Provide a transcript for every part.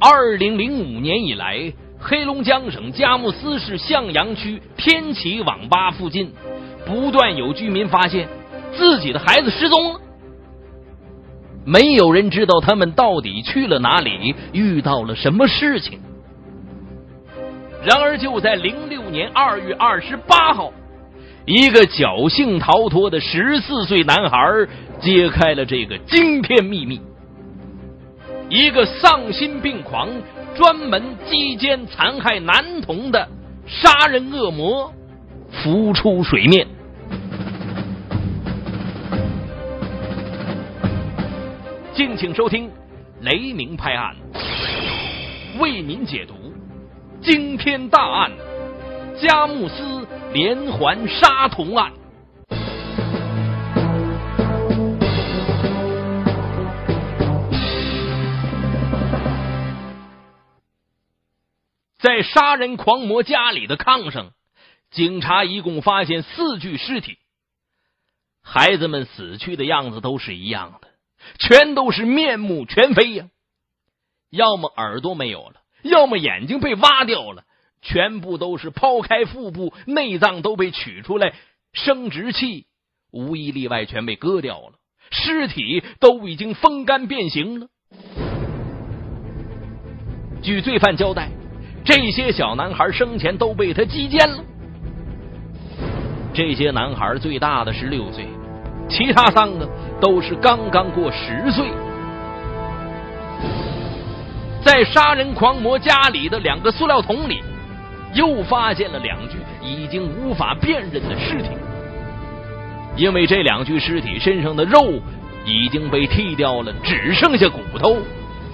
二零零五年以来，黑龙江省佳木斯市向阳区天齐网吧附近，不断有居民发现自己的孩子失踪了。没有人知道他们到底去了哪里，遇到了什么事情。然而，就在零六年二月二十八号，一个侥幸逃脱的十四岁男孩揭开了这个惊天秘密。一个丧心病狂、专门击奸残害男童的杀人恶魔浮出水面。敬请收听《雷鸣拍案》，为您解读惊天大案——佳木斯连环杀童案。在杀人狂魔家里的炕上，警察一共发现四具尸体。孩子们死去的样子都是一样的，全都是面目全非呀，要么耳朵没有了，要么眼睛被挖掉了，全部都是剖开腹部，内脏都被取出来，生殖器无一例外全被割掉了，尸体都已经风干变形了。据罪犯交代。这些小男孩生前都被他击奸了。这些男孩最大的十六岁，其他三个都是刚刚过十岁。在杀人狂魔家里的两个塑料桶里，又发现了两具已经无法辨认的尸体。因为这两具尸体身上的肉已经被剃掉了，只剩下骨头。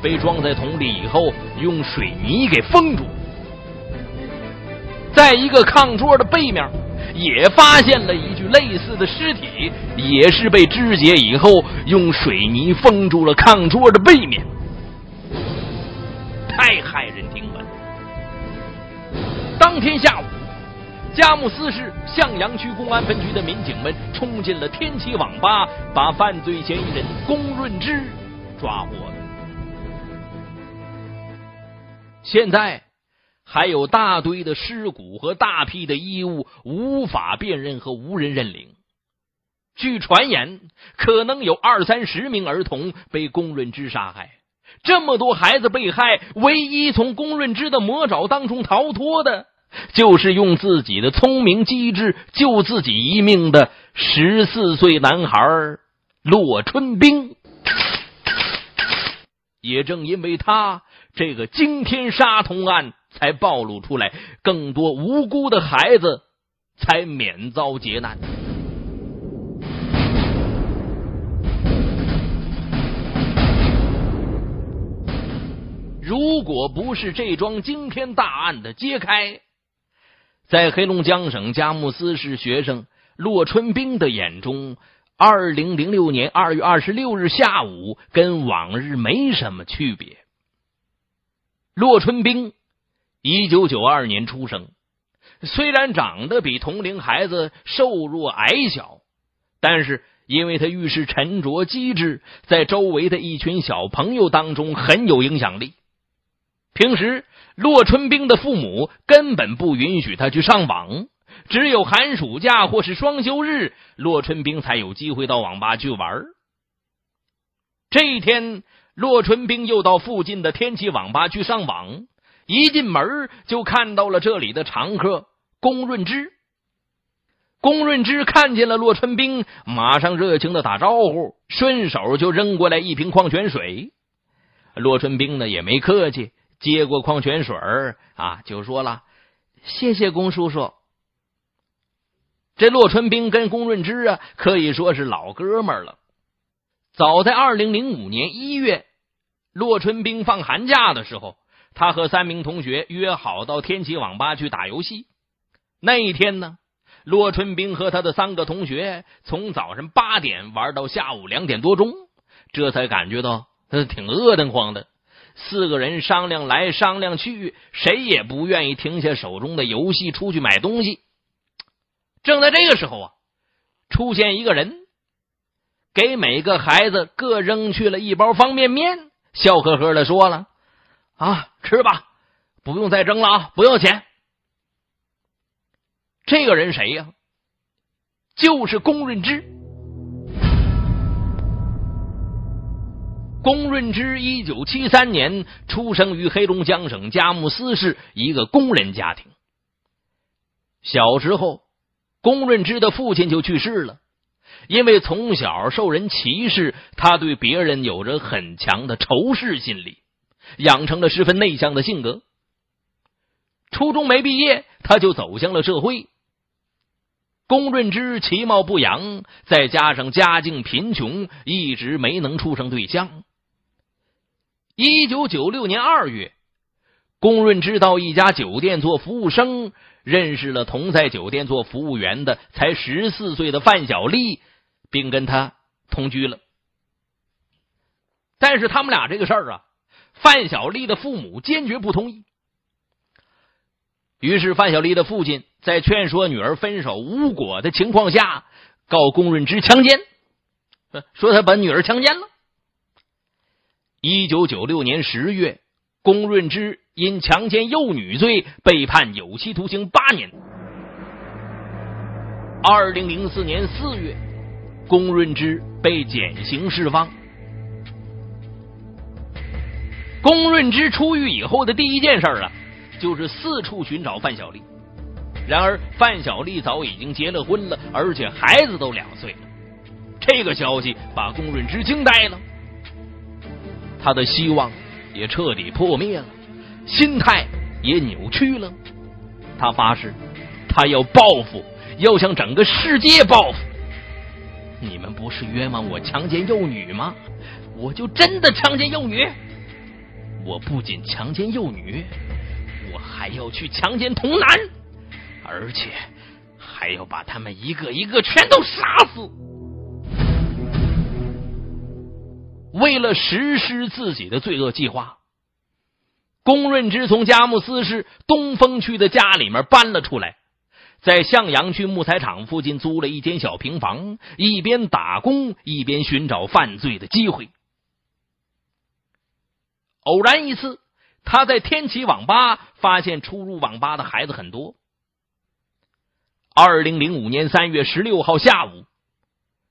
被装在桶里以后，用水泥给封住。在一个炕桌的背面，也发现了一具类似的尸体，也是被肢解以后用水泥封住了炕桌的背面。太骇人听闻！当天下午，佳木斯市向阳区公安分局的民警们冲进了天齐网吧，把犯罪嫌疑人龚润之抓获了。现在。还有大堆的尸骨和大批的衣物无法辨认和无人认领。据传言，可能有二三十名儿童被龚润之杀害。这么多孩子被害，唯一从龚润之的魔爪当中逃脱的，就是用自己的聪明机智救自己一命的十四岁男孩洛春兵。也正因为他这个惊天杀童案。才暴露出来，更多无辜的孩子才免遭劫难。如果不是这桩惊天大案的揭开，在黑龙江省佳木斯市学生骆春兵的眼中，二零零六年二月二十六日下午跟往日没什么区别。骆春兵。一九九二年出生，虽然长得比同龄孩子瘦弱矮小，但是因为他遇事沉着机智，在周围的一群小朋友当中很有影响力。平时，洛春兵的父母根本不允许他去上网，只有寒暑假或是双休日，洛春兵才有机会到网吧去玩。这一天，洛春兵又到附近的天齐网吧去上网。一进门就看到了这里的常客龚润之。龚润之看见了洛春兵，马上热情的打招呼，顺手就扔过来一瓶矿泉水。洛春兵呢也没客气，接过矿泉水啊，就说了：“谢谢龚叔叔。”这洛春兵跟龚润之啊可以说是老哥们了。早在二零零五年一月，洛春兵放寒假的时候。他和三名同学约好到天启网吧去打游戏。那一天呢，骆春兵和他的三个同学从早上八点玩到下午两点多钟，这才感觉到他挺饿得慌的。四个人商量来商量去，谁也不愿意停下手中的游戏出去买东西。正在这个时候啊，出现一个人，给每个孩子各扔去了一包方便面，笑呵呵的说了。啊，吃吧，不用再争了啊，不要钱。这个人谁呀？就是龚润之。龚润之一九七三年出生于黑龙江省佳木斯市一个工人家庭。小时候，龚润之的父亲就去世了。因为从小受人歧视，他对别人有着很强的仇视心理，养成了十分内向的性格。初中没毕业，他就走向了社会。龚润之其貌不扬，再加上家境贫穷，一直没能处上对象。一九九六年二月，龚润之到一家酒店做服务生，认识了同在酒店做服务员的才十四岁的范小丽，并跟他同居了。但是他们俩这个事儿啊，范小丽的父母坚决不同意。于是范小丽的父亲在劝说女儿分手无果的情况下，告龚润之强奸，说他把女儿强奸了。一九九六年十月，龚润之因强奸幼女罪被判有期徒刑八年。二零零四年四月，龚润之被减刑释放。龚润之出狱以后的第一件事啊。就是四处寻找范小丽，然而范小丽早已经结了婚了，而且孩子都两岁了。这个消息把龚润之惊呆了，他的希望也彻底破灭了，心态也扭曲了。他发誓，他要报复，要向整个世界报复。你们不是冤枉我强奸幼女吗？我就真的强奸幼女。我不仅强奸幼女。我还要去强奸童男，而且还要把他们一个一个全都杀死。为了实施自己的罪恶计划，龚润之从佳木斯市东风区的家里面搬了出来，在向阳区木材厂附近租了一间小平房，一边打工一边寻找犯罪的机会。偶然一次。他在天启网吧发现出入网吧的孩子很多。二零零五年三月十六号下午，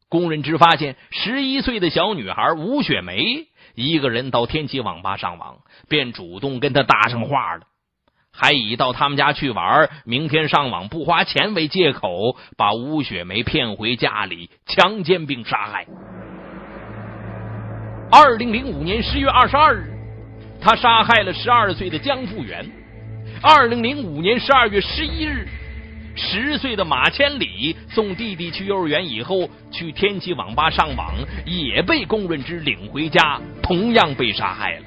工人之发现十一岁的小女孩吴雪梅一个人到天启网吧上网，便主动跟她搭上话了，还以到他们家去玩，明天上网不花钱为借口，把吴雪梅骗回家里强奸并杀害。二零零五年十月二十二日。他杀害了十二岁的江富元。二零零五年十二月十一日，十岁的马千里送弟弟去幼儿园以后，去天启网吧上网，也被龚润之领回家，同样被杀害了。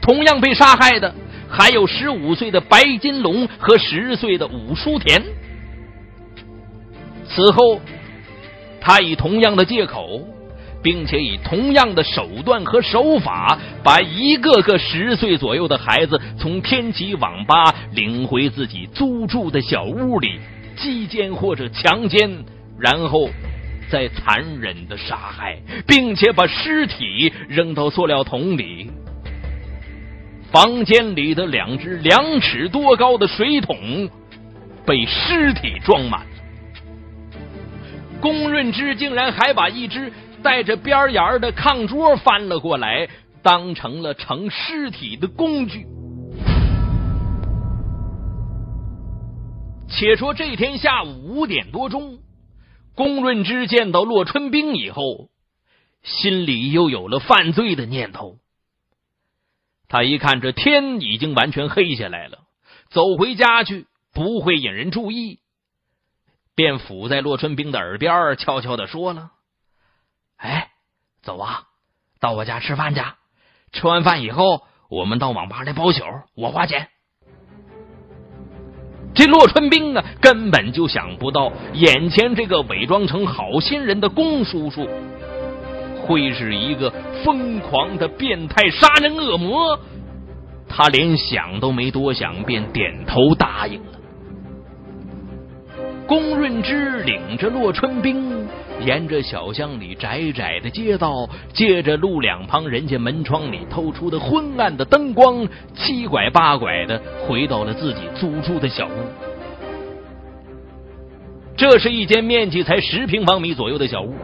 同样被杀害的还有十五岁的白金龙和十岁的武书田。此后，他以同样的借口。并且以同样的手段和手法，把一个个十岁左右的孩子从天启网吧领回自己租住的小屋里，击奸或者强奸，然后再残忍的杀害，并且把尸体扔到塑料桶里。房间里的两只两尺多高的水桶被尸体装满了。龚润之竟然还把一只。带着边沿的炕桌翻了过来，当成了盛尸体的工具。且说这天下午五点多钟，龚润之见到洛春兵以后，心里又有了犯罪的念头。他一看这天已经完全黑下来了，走回家去不会引人注意，便伏在洛春兵的耳边悄悄的说了。哎，走啊，到我家吃饭去。吃完饭以后，我们到网吧来包宿，我花钱。这洛春兵啊，根本就想不到，眼前这个伪装成好心人的龚叔叔，会是一个疯狂的变态杀人恶魔。他连想都没多想，便点头答应了。龚润之领着洛春兵。沿着小巷里窄窄的街道，借着路两旁人家门窗里透出的昏暗的灯光，七拐八拐的回到了自己租住的小屋。这是一间面积才十平方米左右的小屋，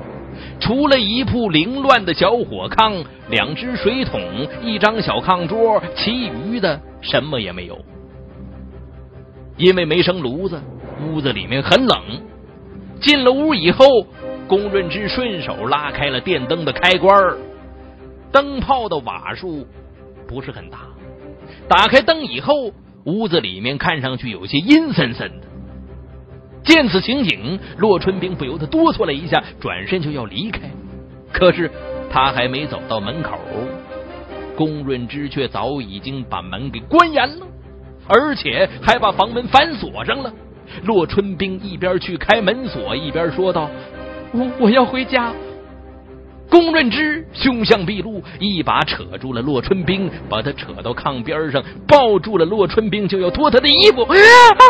除了一铺凌乱的小火炕、两只水桶、一张小炕桌，其余的什么也没有。因为没生炉子，屋子里面很冷。进了屋以后，龚润之顺手拉开了电灯的开关灯泡的瓦数不是很大。打开灯以后，屋子里面看上去有些阴森森的。见此情景，骆春兵不由得哆嗦了一下，转身就要离开。可是他还没走到门口，龚润之却早已经把门给关严了。而且还把房门反锁上了。骆春兵一边去开门锁，一边说道：“我我要回家。”龚润之凶相毕露，一把扯住了洛春兵，把他扯到炕边上，抱住了洛春兵，就要脱他的衣服。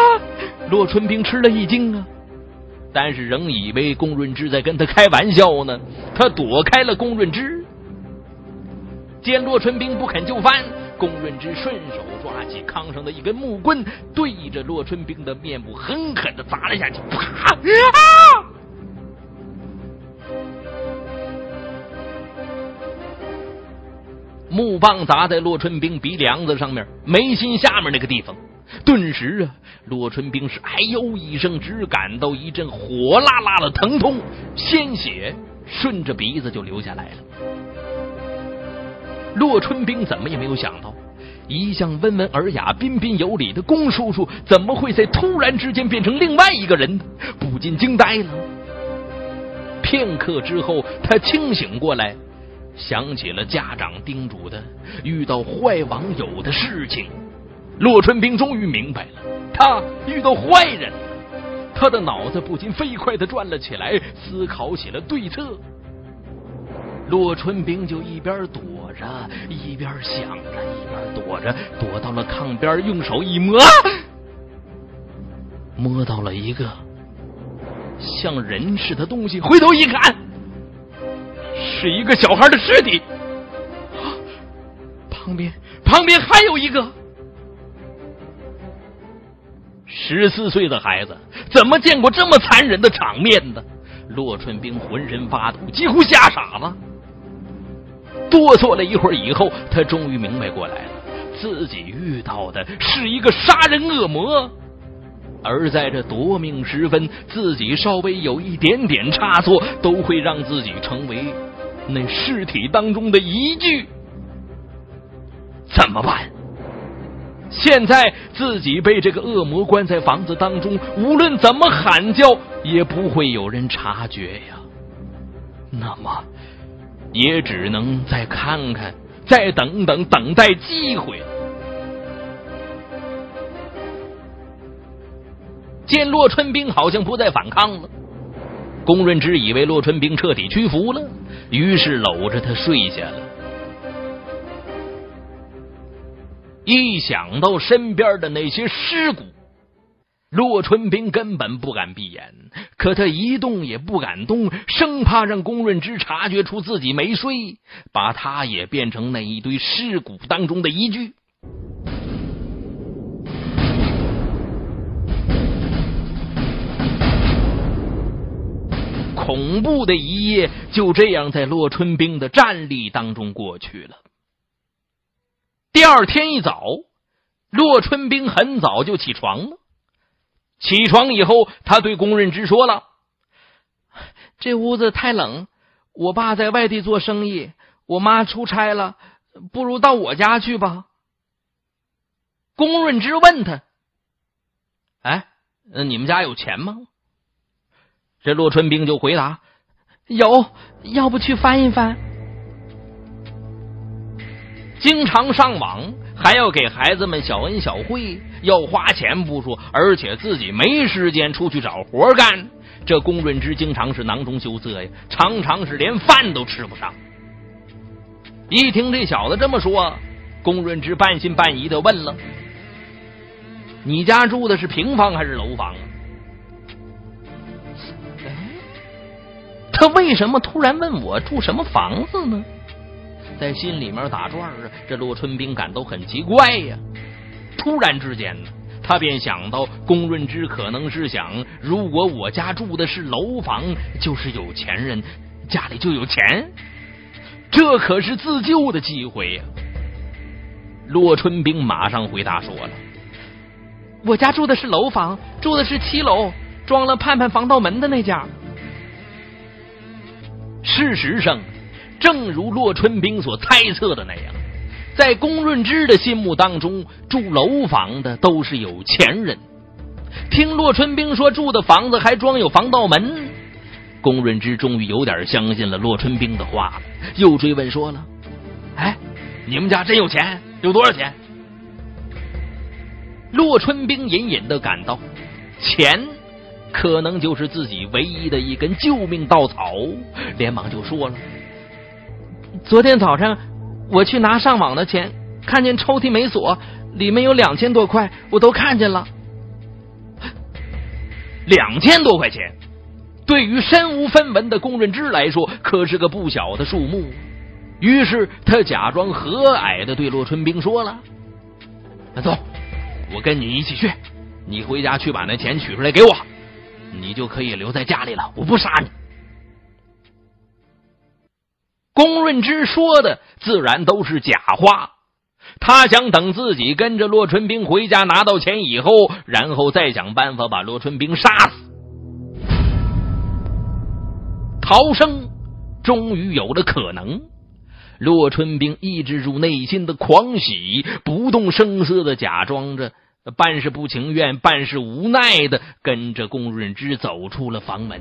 洛春兵吃了一惊啊，但是仍以为龚润之在跟他开玩笑呢，他躲开了龚润之。见洛春兵不肯就范。龚润之顺手抓起炕上的一根木棍，对着洛春兵的面部狠狠的砸了下去。啪！木棒砸在洛春兵鼻梁子上面，眉心下面那个地方。顿时啊，洛春兵是哎呦一声，只感到一阵火辣辣的疼痛，鲜血顺着鼻子就流下来了。洛春兵怎么也没有想到，一向温文尔雅、彬彬有礼的龚叔叔，怎么会在突然之间变成另外一个人呢？不禁惊呆了。片刻之后，他清醒过来，想起了家长叮嘱的遇到坏网友的事情。洛春兵终于明白了，他遇到坏人了。他的脑子不禁飞快的转了起来，思考起了对策。洛春兵就一边躲着，一边想着，一边躲着，躲到了炕边，用手一摸，摸到了一个像人似的东西。回头一看，是一个小孩的尸体。旁边，旁边还有一个十四岁的孩子，怎么见过这么残忍的场面呢？骆春兵浑身发抖，几乎吓傻了。哆嗦了一会儿以后，他终于明白过来了，自己遇到的是一个杀人恶魔，而在这夺命时分，自己稍微有一点点差错，都会让自己成为那尸体当中的一具。怎么办？现在自己被这个恶魔关在房子当中，无论怎么喊叫，也不会有人察觉呀。那么。也只能再看看，再等等，等待机会。见骆春兵好像不再反抗了，龚润之以为洛春兵彻底屈服了，于是搂着他睡下了。一想到身边的那些尸骨。洛春兵根本不敢闭眼，可他一动也不敢动，生怕让龚润之察觉出自己没睡，把他也变成那一堆尸骨当中的一具。恐怖的一夜就这样在骆春兵的战栗当中过去了。第二天一早，骆春兵很早就起床了。起床以后，他对龚润之说了：“这屋子太冷，我爸在外地做生意，我妈出差了，不如到我家去吧。”龚润之问他：“哎，你们家有钱吗？”这骆春兵就回答：“有，要不去翻一翻？经常上网。”还要给孩子们小恩小惠，要花钱不说，而且自己没时间出去找活干。这龚润之经常是囊中羞涩呀，常常是连饭都吃不上。一听这小子这么说，龚润之半信半疑的问了：“你家住的是平房还是楼房啊？”他为什么突然问我住什么房子呢？在心里面打转啊，这骆春兵感到很奇怪呀。突然之间呢，他便想到龚润之可能是想，如果我家住的是楼房，就是有钱人，家里就有钱，这可是自救的机会呀。骆春兵马上回答说了：“我家住的是楼房，住的是七楼，装了盼盼防盗门的那家。”事实上。正如骆春兵所猜测的那样，在龚润之的心目当中，住楼房的都是有钱人。听骆春兵说住的房子还装有防盗门，龚润之终于有点相信了骆春兵的话了，又追问说了：“哎，你们家真有钱？有多少钱？”骆春兵隐隐的感到，钱可能就是自己唯一的一根救命稻草，连忙就说了。昨天早上我去拿上网的钱，看见抽屉没锁，里面有两千多块，我都看见了。两千多块钱，对于身无分文的龚润之来说，可是个不小的数目。于是他假装和蔼的对骆春兵说了：“那走，我跟你一起去，你回家去把那钱取出来给我，你就可以留在家里了，我不杀你。”龚润之说的自然都是假话，他想等自己跟着骆春兵回家拿到钱以后，然后再想办法把骆春兵杀死。逃生终于有了可能，骆春兵抑制住内心的狂喜，不动声色的假装着，半是不情愿，半是无奈的跟着龚润之走出了房门。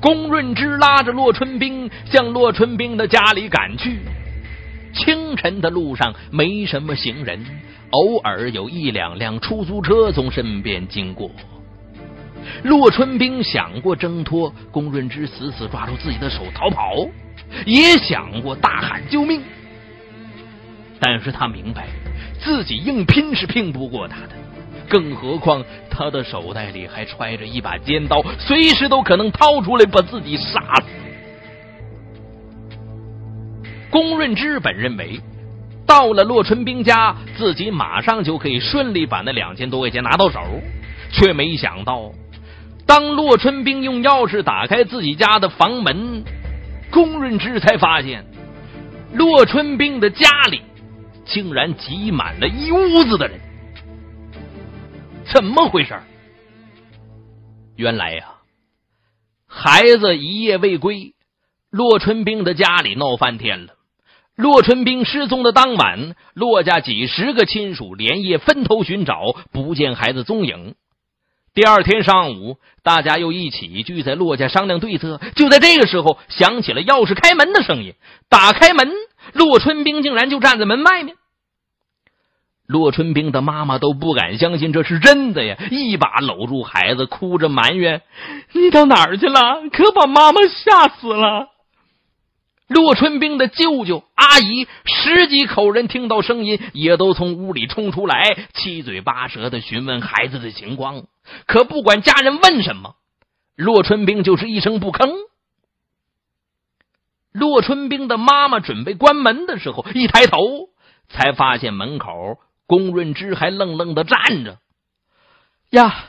龚润之拉着骆春兵向骆春兵的家里赶去。清晨的路上没什么行人，偶尔有一两辆出租车从身边经过。骆春兵想过挣脱龚润之，死死抓住自己的手逃跑，也想过大喊救命，但是他明白自己硬拼是拼不过他的。更何况，他的手袋里还揣着一把尖刀，随时都可能掏出来把自己杀死。龚润之本认为，到了骆春兵家，自己马上就可以顺利把那两千多块钱拿到手，却没想到，当骆春兵用钥匙打开自己家的房门，龚润之才发现，骆春兵的家里竟然挤满了一屋子的人。怎么回事？原来呀，孩子一夜未归，骆春兵的家里闹翻天了。骆春兵失踪的当晚，骆家几十个亲属连夜分头寻找，不见孩子踪影。第二天上午，大家又一起聚在骆家商量对策。就在这个时候，响起了钥匙开门的声音。打开门，洛春兵竟然就站在门外面。洛春兵的妈妈都不敢相信这是真的呀，一把搂住孩子，哭着埋怨：“你到哪儿去了？可把妈妈吓死了！”洛春兵的舅舅、阿姨十几口人听到声音，也都从屋里冲出来，七嘴八舌的询问孩子的情况。可不管家人问什么，洛春兵就是一声不吭。骆春兵的妈妈准备关门的时候，一抬头才发现门口。龚润之还愣愣的站着，呀，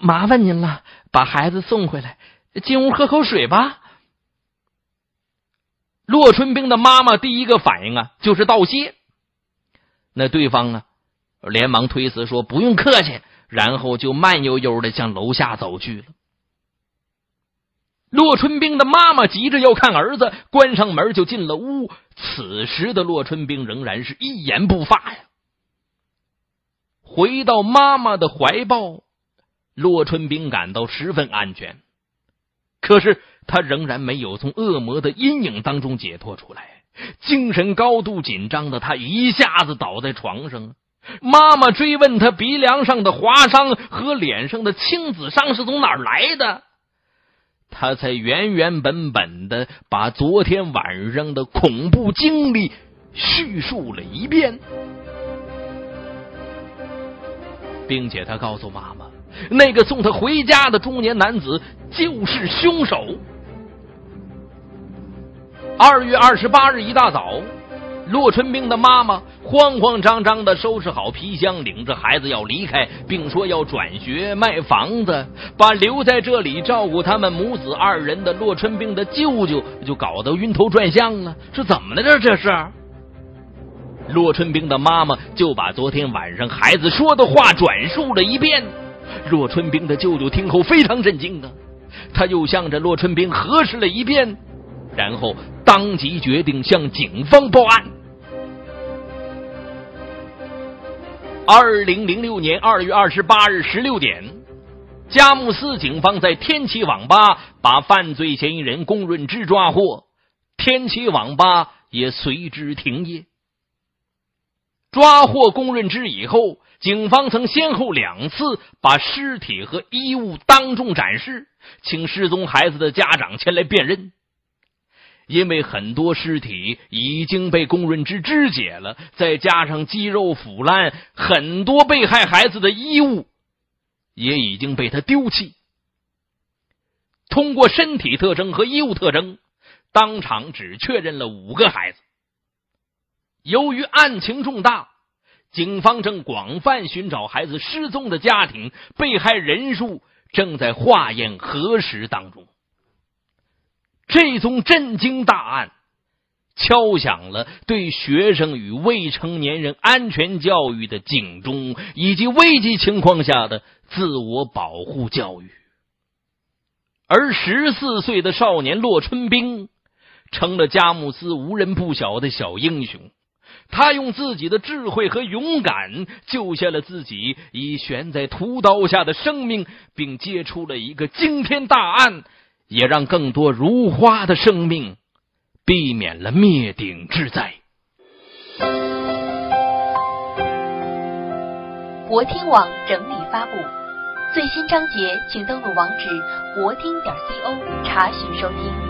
麻烦您了，把孩子送回来，进屋喝口水吧。骆春兵的妈妈第一个反应啊，就是道谢。那对方呢，连忙推辞说不用客气，然后就慢悠悠的向楼下走去了。骆春兵的妈妈急着要看儿子，关上门就进了屋。此时的骆春兵仍然是一言不发呀。回到妈妈的怀抱，骆春兵感到十分安全。可是他仍然没有从恶魔的阴影当中解脱出来，精神高度紧张的他一下子倒在床上。妈妈追问他鼻梁上的划伤和脸上的青紫伤是从哪儿来的。他才原原本本的把昨天晚上的恐怖经历叙述了一遍，并且他告诉妈妈，那个送他回家的中年男子就是凶手。二月二十八日一大早，洛春兵的妈妈慌慌张张的收拾好皮箱，领着孩子要离开，并说要转学卖房子，把留在这里照顾他们母子二人的洛春兵的舅舅就搞得晕头转向了。是怎么的这这是？洛春兵的妈妈就把昨天晚上孩子说的话转述了一遍。洛春兵的舅舅听后非常震惊啊，他又向着洛春兵核实了一遍。然后当即决定向警方报案。二零零六年二月二十八日十六点，佳木斯警方在天齐网吧把犯罪嫌疑人龚润之抓获，天齐网吧也随之停业。抓获龚润之以后，警方曾先后两次把尸体和衣物当众展示，请失踪孩子的家长前来辨认。因为很多尸体已经被龚润之肢解了，再加上肌肉腐烂，很多被害孩子的衣物也已经被他丢弃。通过身体特征和衣物特征，当场只确认了五个孩子。由于案情重大，警方正广泛寻找孩子失踪的家庭，被害人数正在化验核实当中。这宗震惊大案，敲响了对学生与未成年人安全教育的警钟，以及危急情况下的自我保护教育。而十四岁的少年骆春兵，成了佳木斯无人不晓的小英雄。他用自己的智慧和勇敢，救下了自己已悬在屠刀下的生命，并接出了一个惊天大案。也让更多如花的生命避免了灭顶之灾。博听网整理发布最新章节，请登录网址博听点 co 查询收听。